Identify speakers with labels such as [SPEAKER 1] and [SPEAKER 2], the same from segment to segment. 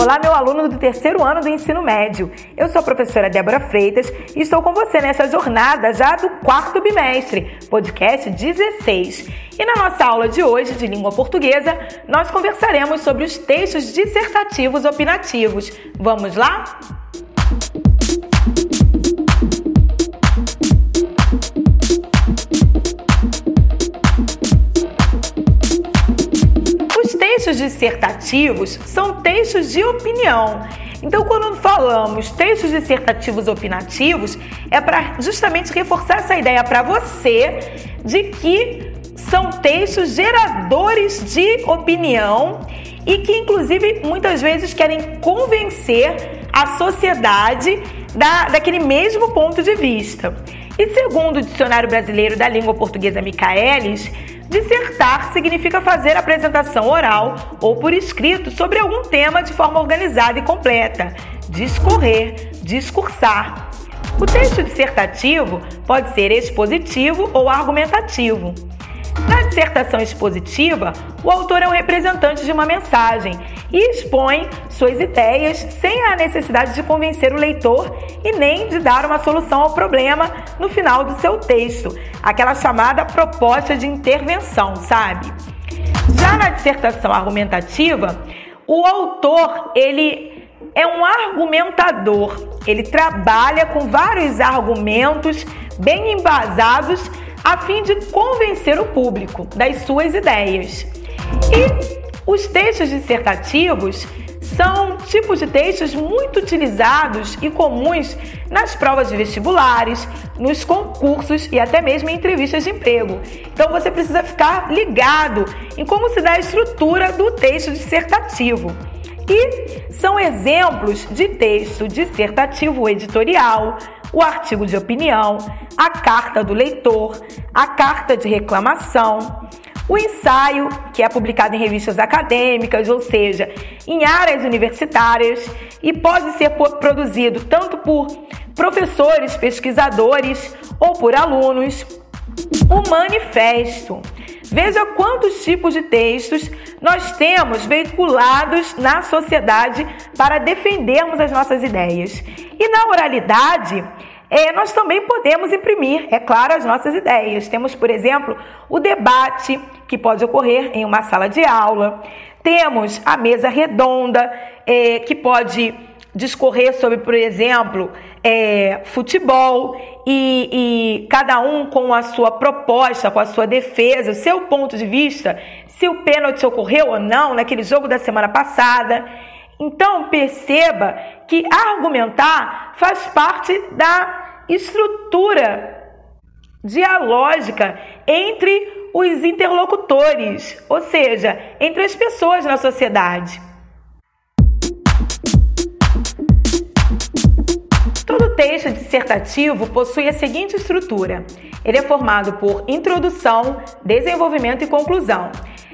[SPEAKER 1] Olá, meu aluno do terceiro ano do ensino médio. Eu sou a professora Débora Freitas e estou com você nessa jornada já do quarto bimestre, podcast 16. E na nossa aula de hoje de língua portuguesa, nós conversaremos sobre os textos dissertativos opinativos. Vamos lá? Dissertativos são textos de opinião. Então, quando falamos textos dissertativos opinativos, é para justamente reforçar essa ideia para você de que são textos geradores de opinião e que, inclusive, muitas vezes querem convencer a sociedade da, daquele mesmo ponto de vista. E segundo o Dicionário Brasileiro da Língua Portuguesa Michaelis, Dissertar significa fazer apresentação oral ou por escrito sobre algum tema de forma organizada e completa. Discorrer, discursar. O texto dissertativo pode ser expositivo ou argumentativo. Na dissertação expositiva, o autor é um representante de uma mensagem e expõe suas ideias sem a necessidade de convencer o leitor e nem de dar uma solução ao problema no final do seu texto, aquela chamada proposta de intervenção, sabe? Já na dissertação argumentativa, o autor, ele é um argumentador. Ele trabalha com vários argumentos bem embasados a fim de convencer o público das suas ideias. E os textos dissertativos são tipos de textos muito utilizados e comuns nas provas de vestibulares, nos concursos e até mesmo em entrevistas de emprego. Então você precisa ficar ligado em como se dá a estrutura do texto dissertativo. E são exemplos de texto dissertativo editorial, o artigo de opinião, a carta do leitor, a carta de reclamação, o ensaio, que é publicado em revistas acadêmicas, ou seja, em áreas universitárias, e pode ser produzido tanto por professores, pesquisadores ou por alunos. O manifesto. Veja quantos tipos de textos nós temos veiculados na sociedade para defendermos as nossas ideias. E na oralidade, é, nós também podemos imprimir, é claro, as nossas ideias. Temos, por exemplo, o debate, que pode ocorrer em uma sala de aula. Temos a mesa redonda, é, que pode discorrer sobre, por exemplo, é, futebol e, e, cada um com a sua proposta, com a sua defesa, o seu ponto de vista, se o pênalti ocorreu ou não naquele jogo da semana passada. Então perceba que argumentar faz parte da estrutura dialógica entre os interlocutores, ou seja, entre as pessoas na sociedade. Todo texto dissertativo possui a seguinte estrutura: ele é formado por introdução, desenvolvimento e conclusão.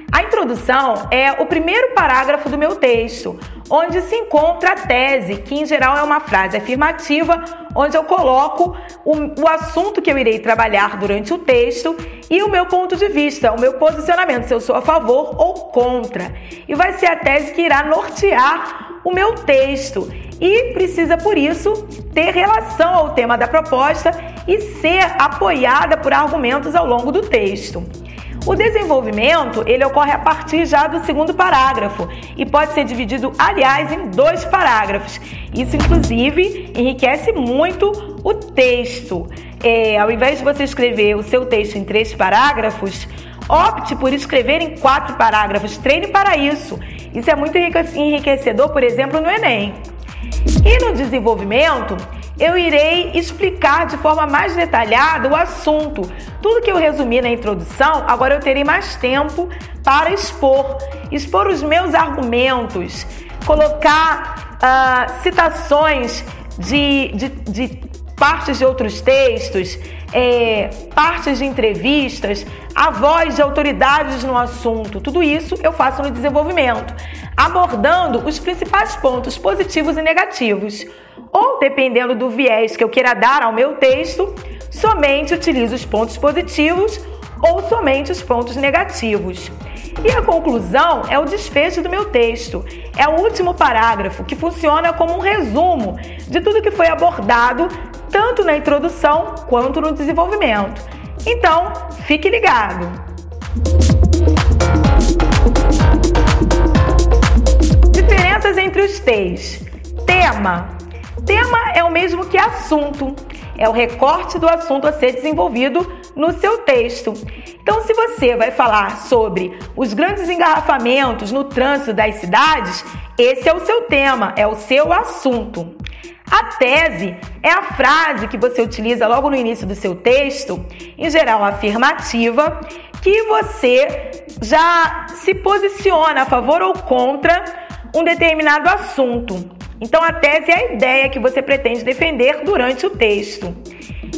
[SPEAKER 1] A introdução é o primeiro parágrafo do meu texto, onde se encontra a tese, que em geral é uma frase afirmativa, onde eu coloco o, o, assunto que eu irei trabalhar durante o texto e o meu ponto de vista, o meu posicionamento, se eu sou a favor ou contra. E vai ser a tese que irá nortear o meu texto e precisa, por isso, ter relação ao tema da proposta e ser apoiada por argumentos ao longo do texto. O desenvolvimento ele ocorre a partir já do segundo parágrafo e pode ser dividido, aliás, em dois parágrafos. Isso, inclusive, enriquece muito o texto. É, ao invés de você escrever o seu texto em três parágrafos, opte por escrever em quatro parágrafos. Treine para isso. Isso é muito enriquecedor, por exemplo, no Enem. E no desenvolvimento, eu irei explicar de forma mais detalhada o assunto. Tudo que eu resumi na introdução, agora eu terei mais tempo para expor, expor os meus argumentos, colocar uh, citações de, de, de partes de outros textos, é, partes de entrevistas, a voz de autoridades no assunto. Tudo isso eu faço no desenvolvimento, abordando os principais pontos positivos e negativos ou dependendo do viés que eu queira dar ao meu texto, somente utilizo os pontos positivos ou somente os pontos negativos. E a conclusão é o desfecho do meu texto. É o último parágrafo que funciona como um resumo de tudo que foi abordado tanto na introdução quanto no desenvolvimento. Então, fique ligado. Entre os T's. Tema. Tema é o mesmo que assunto. É o recorte do assunto a ser desenvolvido no seu texto. Então, se você vai falar sobre os grandes engarrafamentos no trânsito das cidades, esse é o seu tema, é o seu assunto. A tese é a frase que você utiliza logo no início do seu texto, em geral afirmativa, que você já se posiciona a favor ou contra um determinado assunto. Então, a tese é a ideia que você pretende defender durante o texto.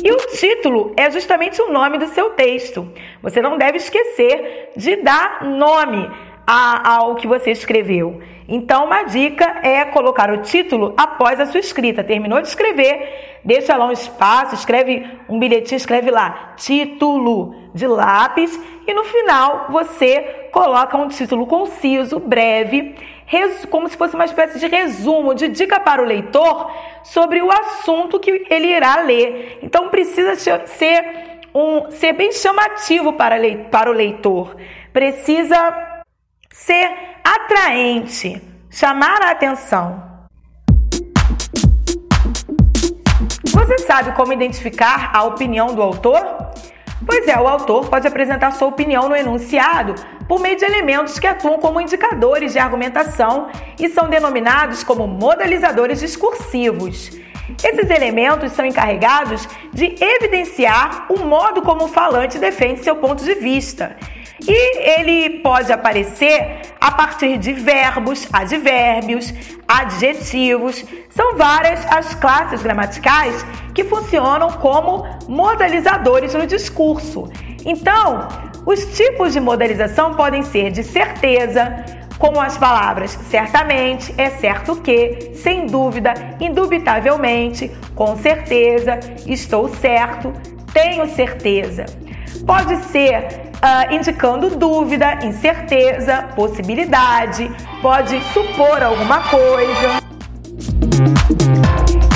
[SPEAKER 1] E o título é justamente o nome do seu texto. Você não deve esquecer de dar nome ao que você escreveu. Então, uma dica é colocar o título após a sua escrita. Terminou de escrever, deixa lá um espaço, escreve um bilhetinho, escreve lá título de lápis e no final você coloca um título conciso, breve, como se fosse uma espécie de resumo, de dica para o leitor sobre o assunto que ele irá ler. Então, precisa ser, um, ser bem chamativo para, para o leitor. Precisa ser atraente, chamar a atenção. Você sabe como identificar a opinião do autor? Pois é, o autor pode apresentar sua opinião no enunciado por meio de elementos que atuam como indicadores de argumentação e são denominados como modalizadores discursivos. Esses elementos são encarregados de evidenciar o modo como o falante defende seu ponto de vista e ele pode aparecer a partir de verbos, advérbios, adjetivos. São várias as classes gramaticais que funcionam como modalizadores no discurso. Então, os tipos de modalização podem ser de certeza, como as palavras certamente, é certo que, sem dúvida, indubitavelmente, com certeza, estou certo, tenho certeza. Pode ser uh, indicando dúvida, incerteza, possibilidade, pode supor alguma coisa.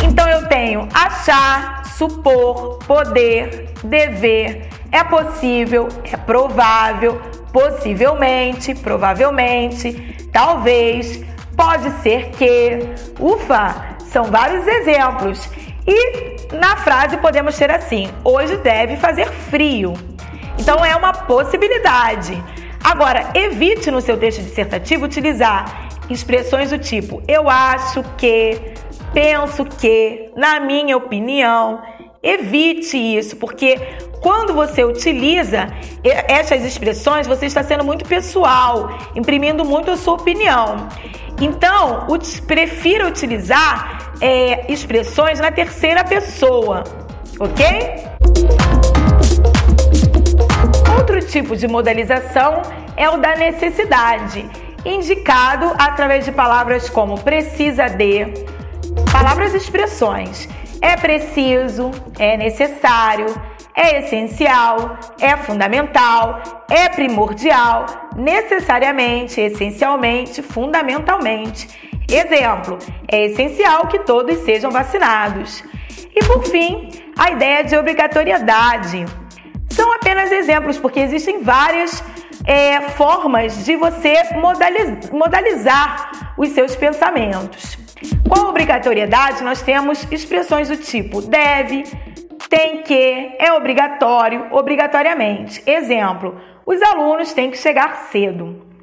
[SPEAKER 1] Então eu tenho achar, supor, poder, dever, é possível, é provável, possivelmente, provavelmente, talvez, pode ser que. Ufa, são vários exemplos. E na frase podemos ter assim: hoje deve fazer frio. Então é uma possibilidade. Agora, evite no seu texto dissertativo utilizar expressões do tipo eu acho que, penso que, na minha opinião. Evite isso, porque quando você utiliza essas expressões, você está sendo muito pessoal, imprimindo muito a sua opinião. Então, prefira utilizar é, expressões na terceira pessoa, ok? Outro tipo de modalização é o da necessidade, indicado através de palavras como precisa de, palavras e expressões. É preciso, é necessário, é essencial, é fundamental, é primordial, necessariamente, essencialmente, fundamentalmente. Exemplo: é essencial que todos sejam vacinados. E por fim, a ideia de obrigatoriedade são apenas exemplos, porque existem várias é, formas de você modaliz modalizar os seus pensamentos. Com obrigatoriedade, nós temos expressões do tipo deve, tem que, é obrigatório, obrigatoriamente. Exemplo: os alunos têm que chegar cedo.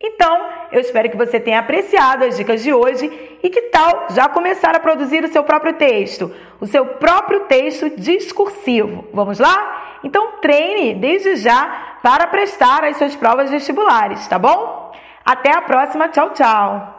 [SPEAKER 1] Então, eu espero que você tenha apreciado as dicas de hoje e que tal já começar a produzir o seu próprio texto, o seu próprio texto discursivo. Vamos lá? Então, treine desde já para prestar as suas provas vestibulares, tá bom? Até a próxima, tchau, tchau!